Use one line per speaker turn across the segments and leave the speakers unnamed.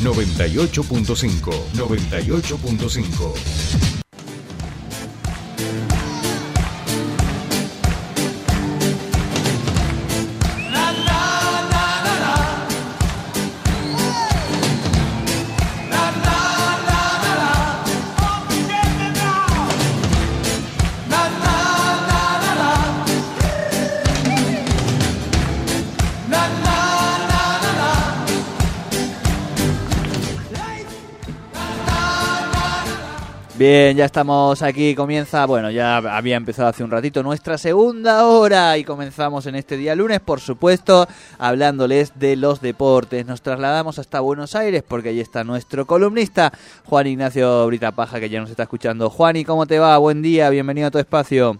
98.5. 98.5.
Bien, ya estamos aquí, comienza, bueno, ya había empezado hace un ratito nuestra segunda hora y comenzamos en este día lunes, por supuesto, hablándoles de los deportes. Nos trasladamos hasta Buenos Aires porque ahí está nuestro columnista, Juan Ignacio Brita Paja, que ya nos está escuchando. Juan, ¿y cómo te va? Buen día, bienvenido a tu espacio.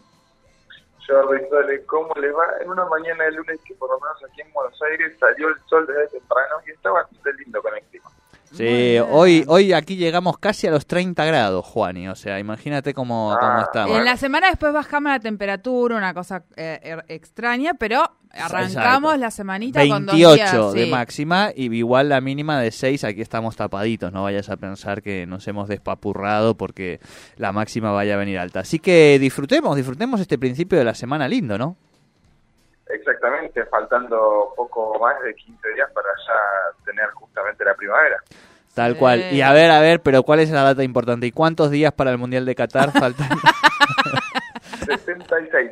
Jordi, ¿cómo le va? En una mañana de lunes que por lo menos aquí en Buenos Aires salió el sol desde temprano y está bastante lindo con el clima.
Sí, hoy, hoy aquí llegamos casi a los 30 grados, Juani. O sea, imagínate cómo, ah, cómo estamos.
En la semana después bajamos la temperatura, una cosa eh, er, extraña, pero arrancamos la semanita
28 con dos días, de máxima y igual la mínima de 6. Aquí estamos tapaditos. No vayas a pensar que nos hemos despapurrado porque la máxima vaya a venir alta. Así que disfrutemos, disfrutemos este principio de la semana lindo, ¿no?
Exactamente, faltando poco más de 15 días para ya tener justamente la primavera.
Tal cual. Y a ver, a ver, pero ¿cuál es la data importante? ¿Y cuántos días para el Mundial de Qatar faltan?
76.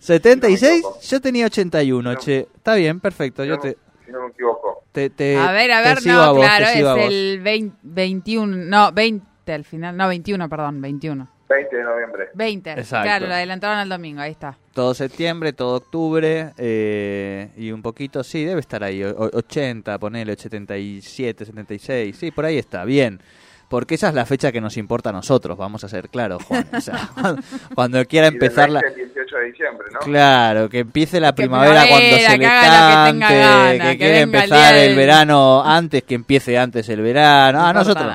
¿76? Yo tenía 81, che. Está bien, perfecto. yo te...
Si no me equivoco.
a ver, a ver, no, claro, es el 21, no, 20 al final, no, 21, perdón, 21.
20 de noviembre.
20, claro, lo adelantaron al domingo, ahí está.
Todo septiembre, todo octubre eh, y un poquito, sí, debe estar ahí, 80, ponele, 77, 76, sí, por ahí está, bien. Porque esa es la fecha que nos importa a nosotros, vamos a ser claros, Juan. O sea, cuando quiera empezar la...
El 18 de diciembre, ¿no?
Claro, que empiece la primavera, cuando se le cante, que, que, quiera empezar el, verano antes, que empiece antes el verano. a nosotros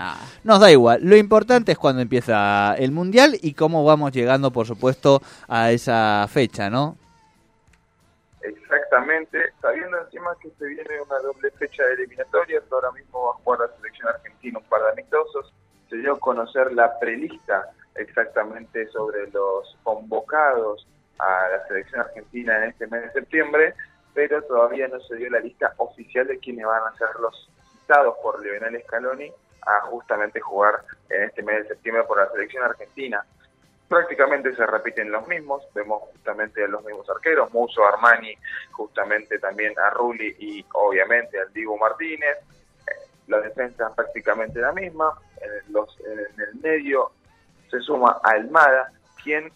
nos da igual. Lo importante es cuando empieza el Mundial y cómo vamos llegando, por supuesto, a esa fecha, ¿no?
Exactamente, sabiendo encima que se viene una doble fecha de eliminatorias, ahora mismo va a jugar la selección argentina un par de amistosos, se dio a conocer la prelista exactamente sobre los convocados a la selección argentina en este mes de septiembre, pero todavía no se dio la lista oficial de quienes van a ser los citados por Lionel Scaloni a justamente jugar en este mes de septiembre por la selección argentina. Prácticamente se repiten los mismos, vemos justamente a los mismos arqueros, Muso, Armani, justamente también a Rulli y obviamente al Diego Martínez. Eh, la defensa es prácticamente la misma, en, los, en el medio se suma Almada, quien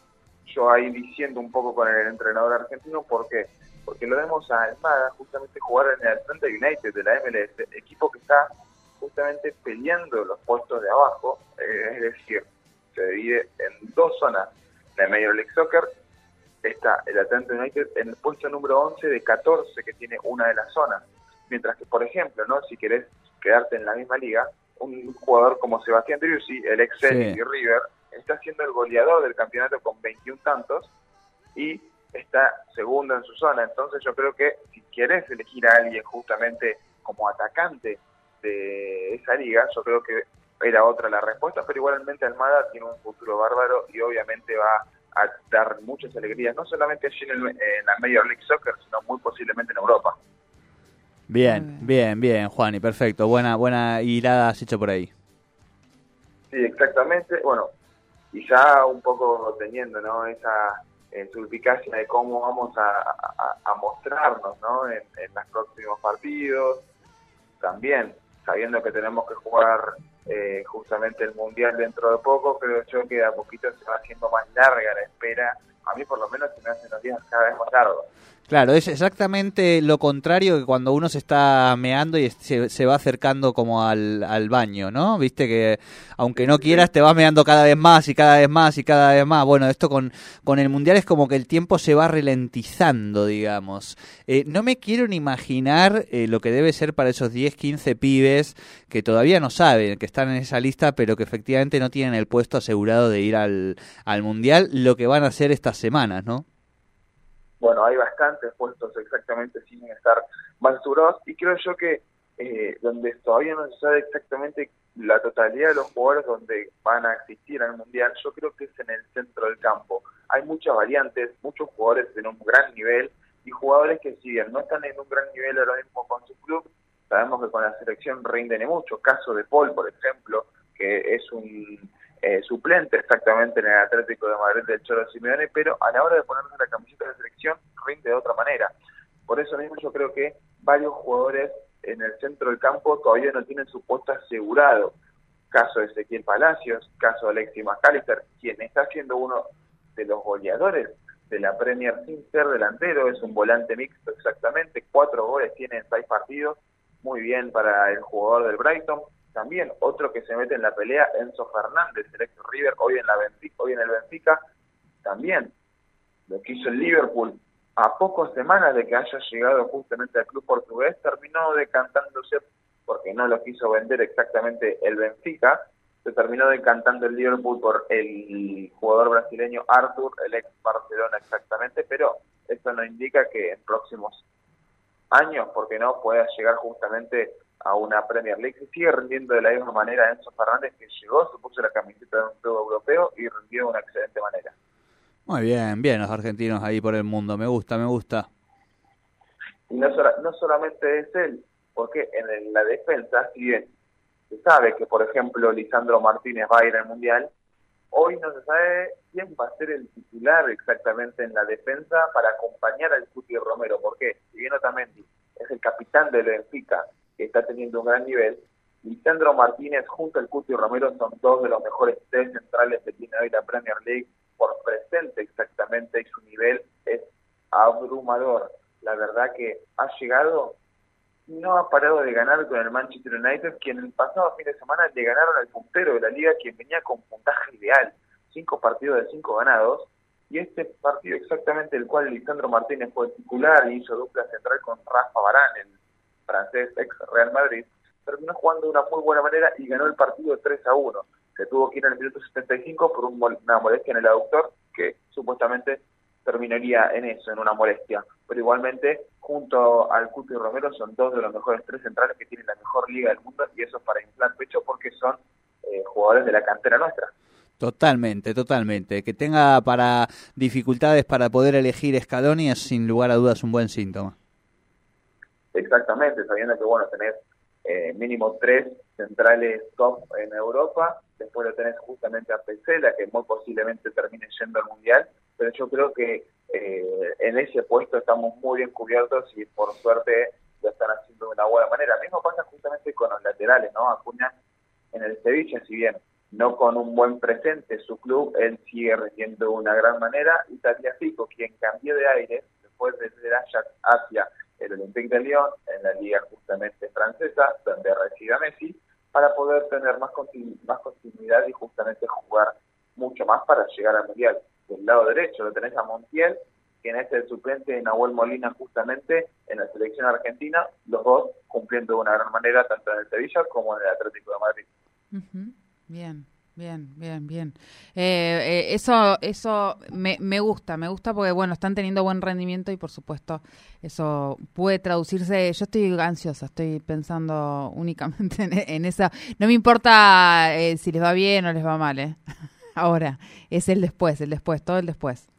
yo ahí diciendo un poco con el entrenador argentino, ¿por qué? Porque lo vemos a Almada justamente jugar en el Atlanta United de la MLS, equipo que está justamente peleando los puestos de abajo, eh, es decir, se divide en dos zonas de Major League Soccer. Está el Atlanta United en el puesto número 11 de 14 que tiene una de las zonas. Mientras que, por ejemplo, no si querés quedarte en la misma liga, un jugador como Sebastián Driussi, el ex y River, está siendo el goleador del campeonato con 21 tantos y está segundo en su zona. Entonces yo creo que si querés elegir a alguien justamente como atacante de esa liga, yo creo que era otra la respuesta, pero igualmente Almada tiene un futuro bárbaro y obviamente va a dar muchas alegrías, no solamente allí en, la Major League Soccer, sino muy posiblemente en Europa.
Bien, bien, bien, Juan, y perfecto. Buena, buena hilada has hecho por ahí.
Sí, exactamente. Bueno, y ya un poco teniendo ¿no? esa eh, de cómo vamos a, mostrarnos ¿no? en, en los próximos partidos. También sabiendo que tenemos que jugar eh, justamente el Mundial dentro de poco, creo yo que a poquito se va haciendo más larga la espera. A mí por lo menos se me hacen los días cada vez más largos.
Claro, es exactamente lo contrario que cuando uno se está meando y se, va acercando como al, al, baño, ¿no? Viste que aunque no quieras te vas meando cada vez más y cada vez más y cada vez más. Bueno, esto con, con el mundial es como que el tiempo se va ralentizando, digamos. Eh, no me quiero ni imaginar eh, lo que debe ser para esos 10, 15 pibes que todavía no saben, que están en esa lista, pero que efectivamente no tienen el puesto asegurado de ir al, al mundial, lo que van a hacer estas semanas, ¿no?
bueno, hay bastantes puestos exactamente sin estar más asegurados y creo yo que eh, donde todavía no se sabe exactamente la totalidad de los jugadores donde van a existir el Mundial, yo creo que es en el centro del campo. Hay muchas variantes, muchos jugadores en un gran nivel y jugadores que si bien no están en un gran nivel ahora mismo con su club, sabemos que con la selección rinden mucho. Caso de Paul, por ejemplo, que es un eh, suplente exactamente en el Atlético de Madrid del Cholo Simeone, pero a la hora de ponerse la camiseta de selección rinde de otra manera. Por eso mismo yo creo que varios jugadores en el centro del campo todavía no tienen su puesto asegurado. Caso de Ezequiel Palacios, caso de Alexis McAllister, quien está siendo uno de los goleadores de la Premier sin ser delantero, es un volante mixto exactamente, cuatro goles tiene en seis partidos, muy bien para el jugador del Brighton. También otro que se mete en la pelea, Enzo Fernández, el ex River, hoy en, la Benfica, hoy en el Benfica, también lo que hizo el Liverpool a pocas semanas de que haya llegado justamente al club portugués, terminó decantándose, porque no lo quiso vender exactamente el Benfica, se terminó decantando el Liverpool por el jugador brasileño Arthur, el ex Barcelona exactamente, pero eso no indica que en próximos años, porque no, pueda llegar justamente a una Premier League. Sigue rindiendo de la misma manera Enzo Fernández, que llegó, se puso la camiseta de un club europeo y rindió de una excelente manera.
Muy bien, bien los argentinos ahí por el mundo, me gusta, me gusta.
Y no, no solamente es él, porque en la defensa, si bien se sabe que, por ejemplo, Lisandro Martínez va a ir al Mundial, hoy no se sabe quién va a ser el titular exactamente en la defensa para acompañar al Cuti Romero. ¿Por qué? Si bien Otamendi es el capitán del Benfica, que está teniendo un gran nivel, Lisandro Martínez junto al Cuti Romero son dos de los mejores tres centrales que tiene hoy la Premier League. Por presente exactamente y su nivel es abrumador. La verdad que ha llegado no ha parado de ganar con el Manchester United, quien el pasado fin de semana le ganaron al puntero de la liga, quien venía con puntaje ideal, cinco partidos de cinco ganados, y este partido exactamente el cual Lisandro Martínez fue titular y hizo dupla central con Rafa Barán, el francés ex Real Madrid, terminó jugando de una muy buena manera y ganó el partido 3 a 1 que tuvo que ir en el minuto 75 por una molestia en el aductor que supuestamente terminaría en eso, en una molestia. Pero igualmente, junto al Cuti Romero, son dos de los mejores tres centrales que tienen la mejor liga del mundo y eso es para inflar pecho porque son eh, jugadores de la cantera nuestra.
Totalmente, totalmente. Que tenga para dificultades para poder elegir Scaloni es sin lugar a dudas un buen síntoma.
Exactamente, sabiendo que bueno, tenés eh, mínimo tres centrales top en Europa después lo tenés justamente a Pesela, que muy posiblemente termine yendo al Mundial, pero yo creo que eh, en ese puesto estamos muy bien cubiertos y por suerte lo están haciendo de una buena manera. Lo mismo pasa justamente con los laterales, ¿no? Acuña en el Sevilla, si bien no con un buen presente su club, él sigue rindiendo de una gran manera, y Fico, quien cambió de aire después de Ajax hacia el Olympique de Lyon, en la liga justamente francesa, donde reside Messi, para poder tener más, más continuidad y justamente jugar mucho más para llegar al Mundial. Del lado derecho lo tenés a Montiel, quien es el suplente de Nahuel Molina justamente en la selección argentina, los dos cumpliendo de una gran manera tanto en el Sevilla como en el Atlético de Madrid.
Bien. Bien, bien, bien. Eh, eh, eso eso me, me gusta, me gusta porque, bueno, están teniendo buen rendimiento y, por supuesto, eso puede traducirse. Yo estoy ansiosa, estoy pensando únicamente en, esa. No me importa eh, si les va bien o les va mal, ¿eh? Ahora, es el después, el después, todo el después.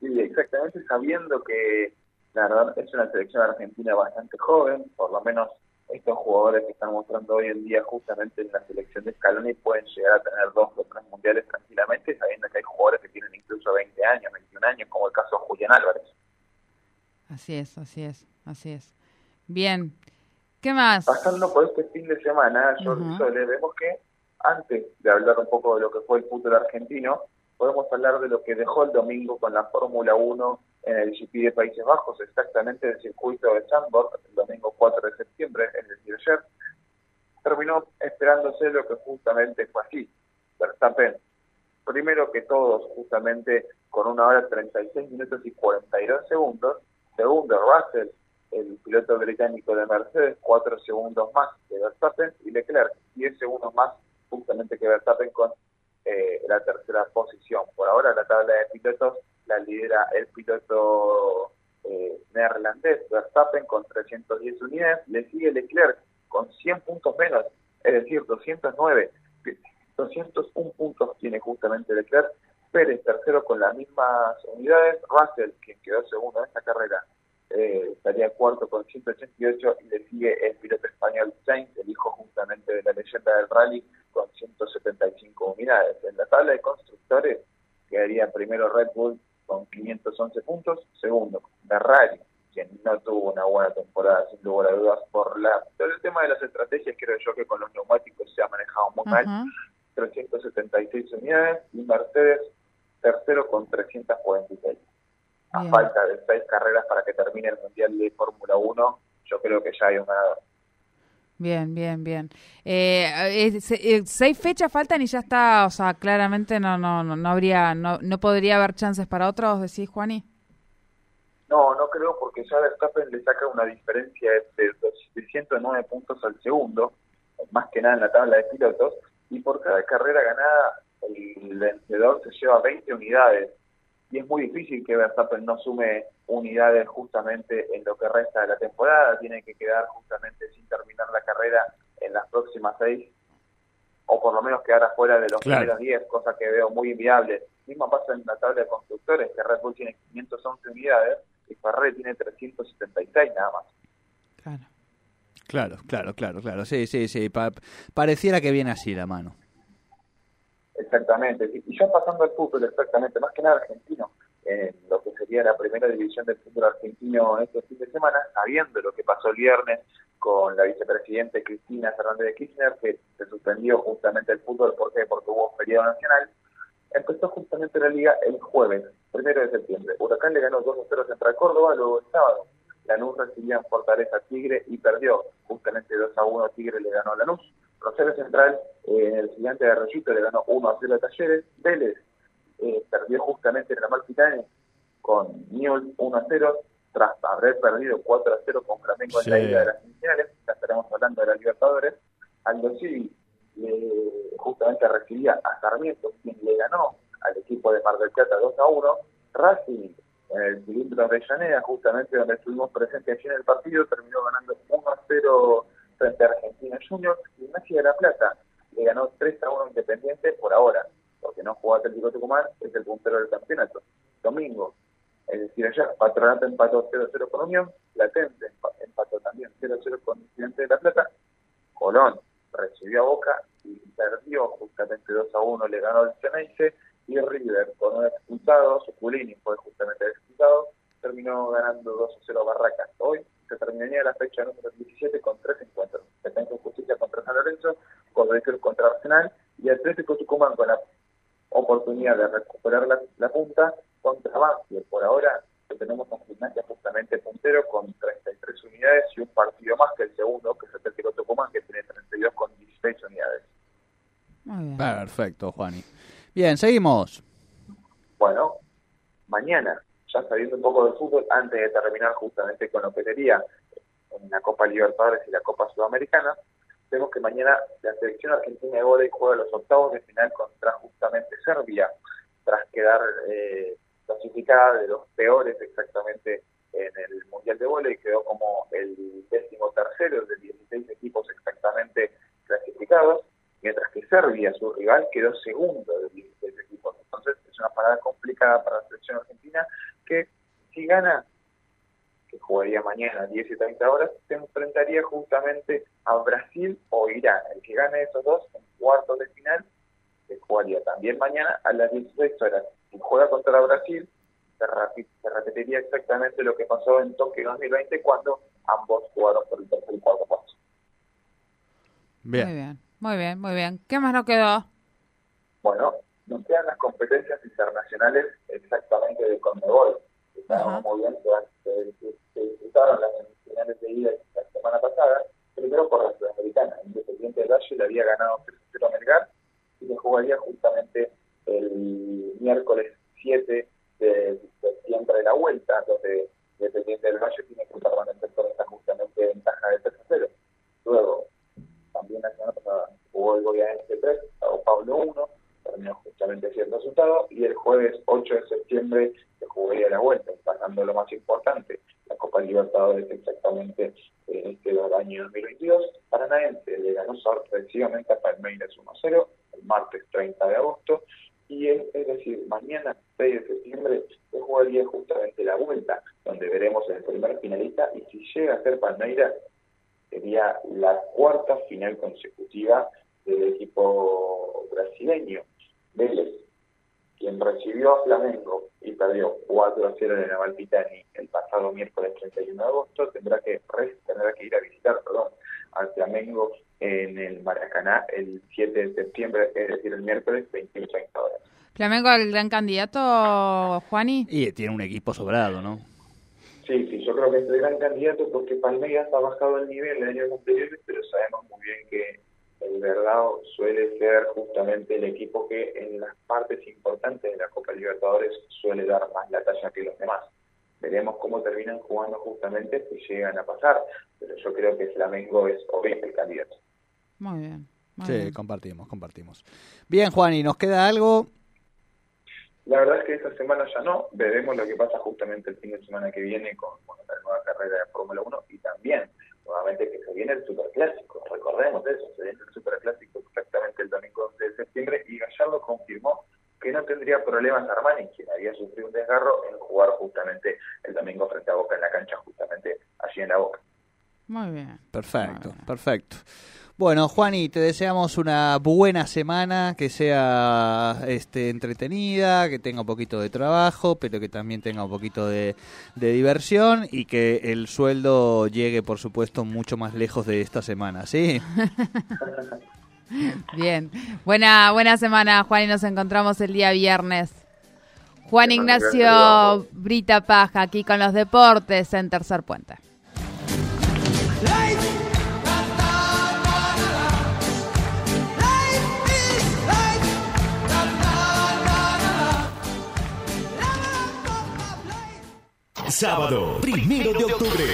Sí, exactamente, sabiendo que la verdad es una selección argentina bastante joven, por lo menos estos jugadores que están mostrando hoy en día justamente en la selección de Scaloni pueden llegar a tener dos o tres mundiales tranquilamente, sabiendo que hay jugadores que tienen incluso 20 años, 21 años, como el caso de Julián Álvarez.
Así es, así es, así es. Bien, ¿qué más?
Pasando por este fin de semana, yo le vemos que antes de hablar un poco de lo que fue el fútbol argentino, podemos hablar de lo que dejó el domingo con la Fórmula 1 en el GP de Países Bajos, exactamente el circuito de Zandvoort, el domingo 4 de septiembre, es decir, ayer, terminó esperándose lo que justamente fue así. Verstappen, primero que todos, justamente con una hora 36 minutos y 42 segundos, segundo Russell, el piloto británico de Mercedes, 4 segundos más que Verstappen, y Leclerc, 10 segundos más justamente que Verstappen con eh, la tercera posición. Por ahora la tabla de pilotos la lidera el piloto eh, neerlandés Verstappen con 310 unidades, le sigue Leclerc con 100 puntos menos, es decir, 209. 201 puntos tiene justamente Leclerc, Pérez tercero con las mismas unidades, Russell, quien quedó segundo en esta carrera, eh, estaría cuarto con 188 y le sigue el piloto español Sainz, el hijo justamente de la leyenda del rally, con 175 unidades. En la tabla de constructores quedaría primero Red Bull con 511 puntos, segundo Ferrari, quien no tuvo una buena temporada sin lugar a dudas por la todo el tema de las estrategias creo yo que con los neumáticos se ha manejado muy mal. 376 unidades y Mercedes tercero con 346 a falta de seis carreras para que termine el Mundial de Fórmula 1, yo creo que ya hay una...
Bien, bien, bien. Eh, eh, seis fechas faltan y ya está, o sea, claramente no no no, habría, no, no podría haber chances para otros, decís, Juani.
No, no creo porque ya Verstappen le saca una diferencia de, de 109 puntos al segundo, más que nada en la tabla de pilotos, y por cada carrera ganada el vencedor se lleva 20 unidades y es muy difícil que Verstappen no sume unidades justamente en lo que resta de la temporada, tiene que quedar justamente sin terminar la carrera en las próximas seis, o por lo menos quedar afuera de los primeros diez, cosa que veo muy inviable. Mismo pasa en la tabla de constructores, que Red Bull tiene 511 unidades y Ferrari tiene 376 nada más.
Claro. Claro, claro, claro, claro. Sí, sí, sí. pareciera que viene así la mano.
Exactamente. Y ya pasando al fútbol, exactamente, más que nada argentino, en lo que sería la primera división del fútbol argentino este fin de semana, sabiendo lo que pasó el viernes con la vicepresidente Cristina Fernández de Kirchner, que se suspendió justamente el fútbol, ¿por? Porque hubo feriado nacional, empezó justamente la liga el jueves, primero de septiembre. Huracán le ganó 2 a 0 Central Córdoba, luego el sábado Lanús recibía en Fortaleza Tigre y perdió, justamente 2 a 1 Tigre le ganó a Lanús. Rosario Central, eh, el gigante de Arroyito, le ganó 1 a 0 a Talleres. Vélez eh, perdió justamente en la Marquitane con Newell 1 a 0, tras haber perdido 4 a 0 con Flamengo en la ida de las semifinales. Ya estaremos hablando de la Libertadores. Aldo Civi eh, justamente recibía a Sarmiento, quien le ganó al equipo de Mar del Plata 2 a 1. Racing en el cilindro de Llaneda, justamente donde estuvimos presentes allí en el partido, terminó ganando 1 a 0 frente a Argentina Juniors y Messi de la Plata le ganó 3 a 1 Independiente por ahora, porque no jugó Atlético Tucumán, es el puntero del campeonato. Domingo, es decir, allá Patronato empató 0-0 con Unión, Latente empató también 0-0 con Independiente de la Plata, Colón recibió a Boca y perdió justamente 2 a 1, le ganó el Ceneice y River con un expulsado, Suculini fue justamente expulsado, terminó ganando 2 a 0 Barracas. Hoy se terminaría la fecha número 17 con tres encuentros. Defensa Justicia contra San Lorenzo, Godoy contra Arsenal y Atlético Tucumán con la oportunidad de recuperar la, punta contra Banfield. Por ahora tenemos un gimnasia justamente puntero con 33 unidades y un partido más que el segundo, que es Atlético Tucumán, que tiene 32 con 16 unidades.
Perfecto, Juani. Bien, seguimos.
Bueno, mañana ya sabiendo un poco de fútbol, antes de terminar justamente con lo que en la Copa Libertadores y la Copa Sudamericana, vemos que mañana la selección argentina de volei juega los octavos de final contra justamente Serbia, tras quedar eh, clasificada de los peores exactamente en el Mundial de Volei, quedó como el décimo tercero de 16 equipos exactamente clasificados, mientras que Serbia, su rival, quedó segundo de 16 equipos. Entonces es una parada complicada para la selección argentina que si gana, que jugaría mañana a 10 y 30 horas, se enfrentaría justamente a Brasil o Irán. El que gane esos dos en cuartos de final, se jugaría también mañana a las 16 horas. Si juega contra Brasil, se, repetiría exactamente lo que pasó en Tokio 2020 cuando ambos jugaron por el tercer y cuarto paso.
Bien. Muy bien, muy bien, muy bien. ¿Qué más nos quedó?
Bueno, nos quedan las competencias internacionales exactamente de Conmebol. Estábamos muy bien, se, se, disputaron las semifinales de ida la semana pasada, primero por la Sudamericana. Independiente de Valle le había ganado 3-0 a Melgar y le jugaría justamente el miércoles 7 de septiembre de la vuelta, donde Independiente del Valle tiene que permanecer con esta justamente ventaja de 3-0. Luego, también la semana pasada jugó el Goianese 3, Sao Pablo 1, terminó justamente siendo resultado y el jueves 8 de septiembre se jugaría la vuelta, pasando lo más importante, la Copa Libertadores exactamente en este año 2022. Paranaense le ganó sorpresivamente a Palmeiras 1-0 el martes 30 de agosto y es, es, decir, mañana 6 de septiembre se jugaría justamente la vuelta, donde veremos el primer finalista y si llega a ser Palmeiras sería la cuarta final consecutiva del equipo brasileño. Vélez, quien recibió a Flamengo y perdió 4 a 0 en el Navalpitani el pasado miércoles 31 de agosto, tendrá que, tendrá que ir a visitar perdón, al Flamengo en el Maracaná el 7 de septiembre, es decir, el miércoles 21 30 horas.
¿Flamengo el gran candidato, Juani?
Y tiene un equipo sobrado, ¿no?
Sí, sí, yo creo que es el gran candidato porque Palmeiras ha bajado el nivel de años anteriores, pero sabemos muy bien que el Verdado suele ser justamente el equipo que en las partes importantes de la Copa Libertadores suele dar más la talla que los demás. Veremos cómo terminan jugando justamente si llegan a pasar, pero yo creo que Flamengo es obviamente el candidato.
Muy bien. Muy
sí,
bien.
compartimos, compartimos. Bien, Juan, ¿y nos queda algo?
La verdad es que esta semana ya no. Veremos lo que pasa justamente el fin de semana que viene con bueno, la nueva carrera de Fórmula 1 y también, nuevamente, que se viene el Superclásico. Recordemos eso, se viene el Superclásico exactamente el domingo de septiembre y Gallardo confirmó que no tendría problemas Armani, quien había sufrido un desgarro, en jugar justamente el domingo frente a Boca en la cancha, justamente allí en la Boca.
Muy bien.
Perfecto, perfecto. Bueno, Juani, te deseamos una buena semana, que sea este, entretenida, que tenga un poquito de trabajo, pero que también tenga un poquito de, de, diversión y que el sueldo llegue, por supuesto, mucho más lejos de esta semana, ¿sí?
Bien, buena, buena semana, Juan, y nos encontramos el día viernes. Juan Ignacio Brita Paja, aquí con los deportes en Tercer Puente.
Sábado, primero de octubre.